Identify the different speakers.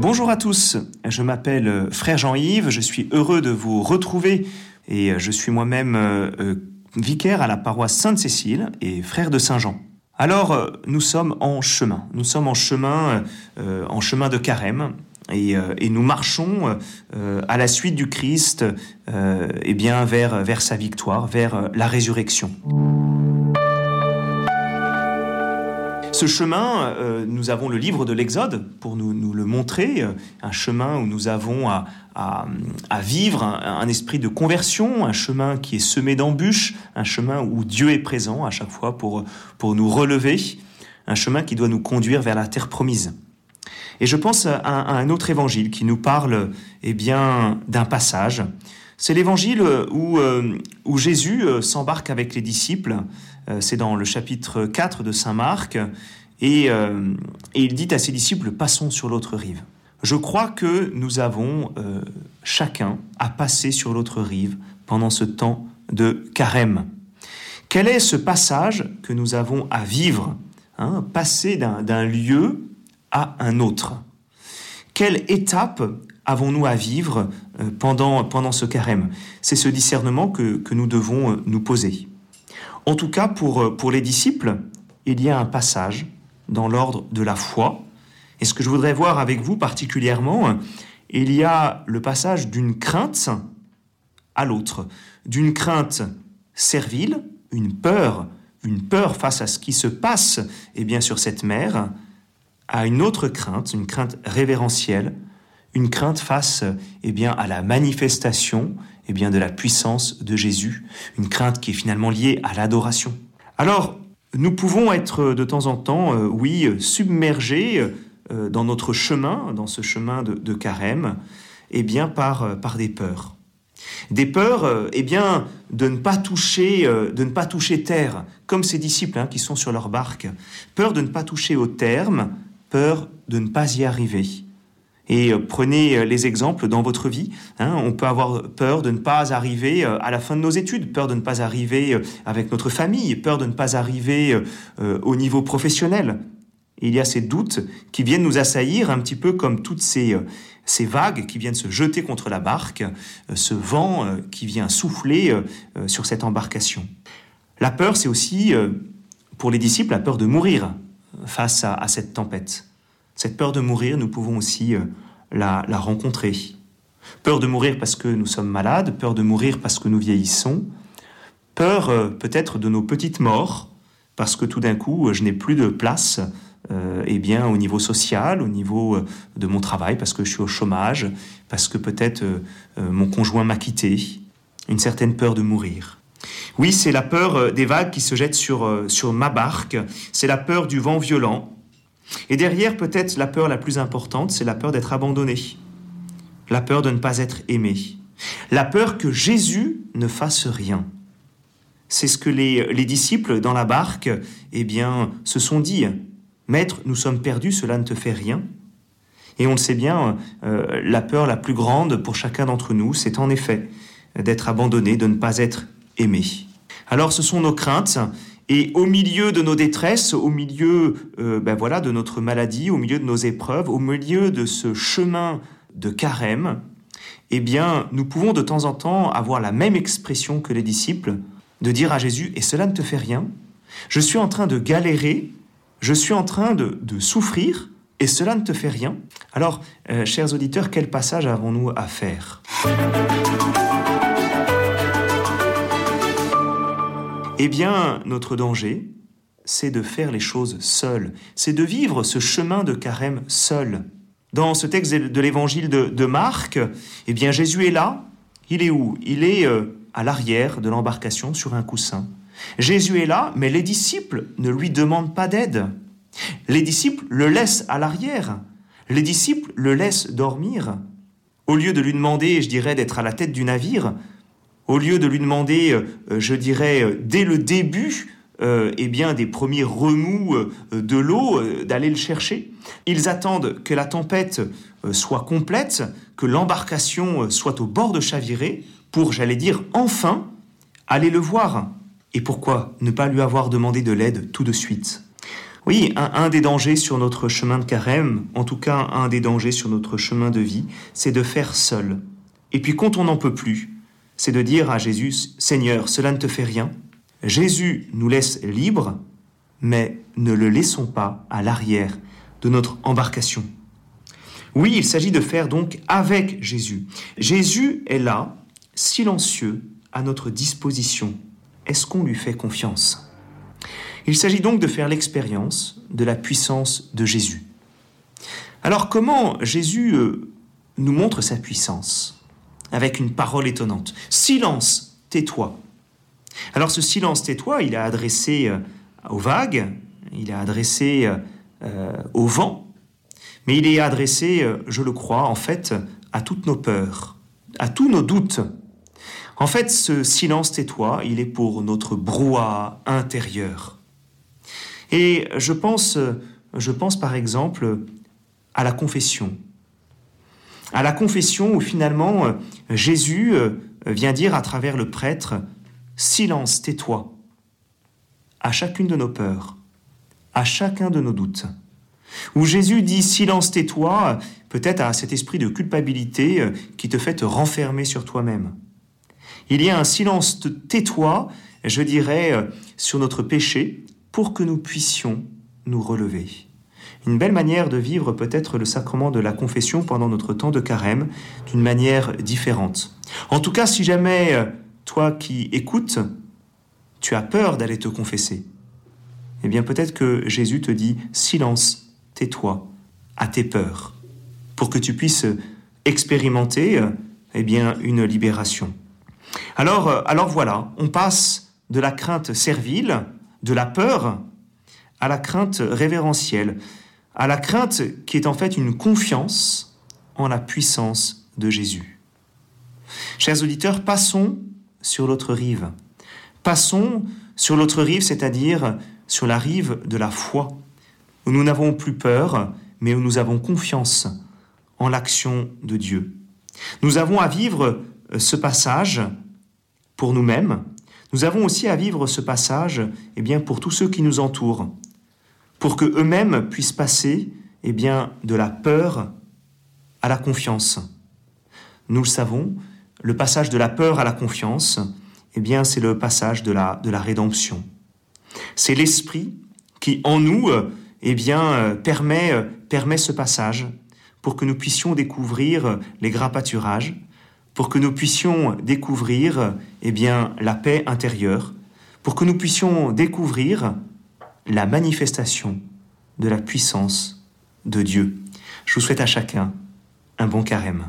Speaker 1: Bonjour à tous, je m'appelle Frère Jean-Yves, je suis heureux de vous retrouver et je suis moi-même euh, vicaire à la paroisse Sainte-Cécile et frère de Saint-Jean. Alors, euh, nous sommes en chemin. Nous sommes en chemin, euh, en chemin de carême. Et, euh, et nous marchons euh, à la suite du Christ euh, eh bien vers, vers sa victoire, vers euh, la résurrection. Ce chemin, euh, nous avons le livre de l'Exode pour nous, le montrer, euh, un chemin où nous avons à, vivre un, esprit de conversion, un chemin qui est semé d'embûches, un chemin où Dieu est présent à chaque fois pour, pour nous relever, un chemin qui doit nous conduire vers la terre promise. Et je pense à, à un autre évangile qui nous parle eh bien d'un passage. C'est l'évangile où, euh, Jésus euh, s'embarque avec les disciples. Euh, C'est dans le chapitre 4 de Saint Marc. Et, il dit à ses disciples, passons sur l'autre rive. Je crois que nous avons chacun à passer sur l'autre rive pendant ce temps de carême. Quel est ce passage que nous avons à vivre hein, Passer d'un lieu à un autre? Quelle étape avons-nous à vivre euh, pendant, pendant ce carême? C'est ce discernement que, que nous devons euh, nous poser. En tout cas, pour, euh, pour les disciples, il y a un passage dans l'ordre de la foi. Et ce que je voudrais voir avec vous particulièrement, il y a le passage d'une crainte à l'autre, d'une crainte servile, une peur, une peur face à ce qui se passe et bien sur cette mer, à une autre crainte, une crainte révérentielle, une crainte face eh bien à la manifestation eh bien de la puissance de Jésus, une crainte qui est finalement liée à l'adoration. Alors, nous pouvons être de temps en temps, euh, oui, submergés euh, dans notre chemin, dans ce chemin de, carême, eh bien par, euh, par des peurs. Des peurs, euh, eh bien, de ne pas toucher, euh, de ne pas toucher terre, comme ces disciples hein, qui sont sur leur barque. Peur de ne pas toucher au terme, peur de ne pas y arriver. Et euh, prenez euh, les exemples dans votre vie. hein. on peut avoir peur de ne pas arriver euh, à la fin de nos études, peur de ne pas arriver avec notre famille, peur de ne pas arriver au niveau professionnel. Il y a ces doutes qui viennent nous assaillir un petit peu comme toutes ces, ces vagues qui viennent se jeter contre la barque, ce vent qui vient souffler sur cette embarcation. La peur, c'est aussi, pour les disciples, la peur de mourir face à, cette tempête. Cette peur de mourir, nous pouvons aussi euh, la, rencontrer. Peur de mourir parce que nous sommes malades, peur de mourir parce que nous vieillissons, peur euh, peut-être de nos petites morts, parce que tout d'un coup, je n'ai plus de place euh, eh bien, au niveau social, au niveau euh, de mon travail, parce que je suis au chômage, parce que peut-être mon conjoint m'a quitté, une certaine peur de mourir. Oui, c'est la peur euh, des vagues qui se jettent sur, euh, sur ma barque, c'est la peur du vent violent, et derrière, peut-être la peur la plus importante, c'est la peur d'être abandonné, la peur de ne pas être aimé, la peur que Jésus ne fasse rien. C'est ce que les, les disciples dans la barque, eh bien, se sont dit. Maître, nous sommes perdus, cela ne te fait rien. Et on le sait bien, euh, la peur la plus grande pour chacun d'entre nous, c'est en effet d'être abandonné, de ne pas être Alors ce sont nos craintes, et au milieu de nos détresses, au milieu euh, ben voilà, de notre maladie, au milieu de nos épreuves, au milieu de ce chemin de carême, eh bien, nous pouvons de temps en temps avoir la même expression que les disciples, de dire à Jésus, et cela ne te fait rien. Je suis en train de galérer, je suis en train de, de souffrir, et cela ne te fait rien Alors, euh, chers auditeurs, quel passage avons-nous à faire? Eh bien, notre danger, c'est de faire les choses seuls, c'est de vivre ce chemin de carême seul. Dans ce texte de l'évangile de, de Marc, eh bien, Jésus est là. Il est où? Il est euh, à l'arrière de l'embarcation sur un coussin. Jésus est là, mais les disciples ne lui demandent pas d'aide. Les disciples le laissent à l'arrière. Les disciples le laissent dormir. Au lieu de lui demander, je dirais, d'être à la tête du navire, au lieu de lui demander, euh, je dirais, euh, dès le début, euh, eh bien, des premiers remous euh, de l'eau, euh, d'aller le chercher. Ils attendent que la tempête euh, soit complète, que l'embarcation euh, soit au bord de chavirer, pour, j'allais dire, enfin, aller le voir. Et pourquoi ne pas lui avoir demandé de l'aide tout de suite? Oui, un, des dangers sur notre chemin de carême, en tout cas un des dangers sur notre chemin de vie, c'est de faire seul. Et puis quand on n'en peut plus, c'est de dire à Jésus, Seigneur, cela ne te fait rien. Jésus nous laisse libres, mais ne le laissons pas à l'arrière de notre embarcation. Oui, il s'agit de faire donc avec Jésus. Jésus est là, silencieux, à notre disposition. Est-ce qu'on lui fait confiance? Il s'agit donc de faire l'expérience de la puissance de Jésus. Alors comment Jésus euh, nous montre sa puissance? Avec une parole étonnante. Silence, tais-toi. Alors ce silence, tais-toi, il est adressé euh, aux vagues, il est adressé euh, au vent, mais il est adressé, je le crois, en fait, à toutes nos peurs, à tous nos doutes. En fait, ce silence tais-toi, il est pour notre brouhaha intérieur. Et je pense, je pense par exemple à la confession. À la confession où finalement Jésus vient dire à travers le prêtre, Silence, tais-toi, à chacune de nos peurs, à chacun de nos doutes. Où Jésus dit Silence, tais-toi, peut-être à cet esprit de culpabilité qui te fait te renfermer sur toi-même. Il y a un silence, tais-toi, je dirais, sur notre péché, pour que nous puissions nous relever. Une belle manière de vivre peut-être le sacrement de la confession pendant notre temps de carême d'une manière différente. En tout cas, si jamais euh, toi qui écoutes, tu as peur d'aller te confesser, eh bien peut-être que Jésus te dit silence, tais-toi à tes peurs, pour que tu puisses expérimenter euh, eh bien une libération. Alors, euh, alors voilà, on passe de la crainte servile de la peur à la crainte révérentielle, à la crainte qui est en fait une confiance en la puissance de Jésus. Chers auditeurs, passons sur l'autre rive. Passons sur l'autre rive, c'est-à-dire sur la rive de la foi, où nous n'avons plus peur, mais où nous avons confiance en l'action de Dieu. Nous avons à vivre ce passage pour nous-mêmes, nous avons aussi à vivre ce passage eh bien, pour tous ceux qui nous entourent, pour que eux-mêmes puissent passer eh bien, de la peur à la confiance. Nous le savons, le passage de la peur à la confiance, eh bien, c'est le passage de la, de la rédemption. C'est l'Esprit qui, en nous, eh bien, permet, permet ce passage pour que nous puissions découvrir les gras pâturages, pour que nous puissions découvrir bien, la paix intérieure, pour que nous puissions découvrir la manifestation de la puissance de Dieu. Je vous souhaite à chacun un bon carême.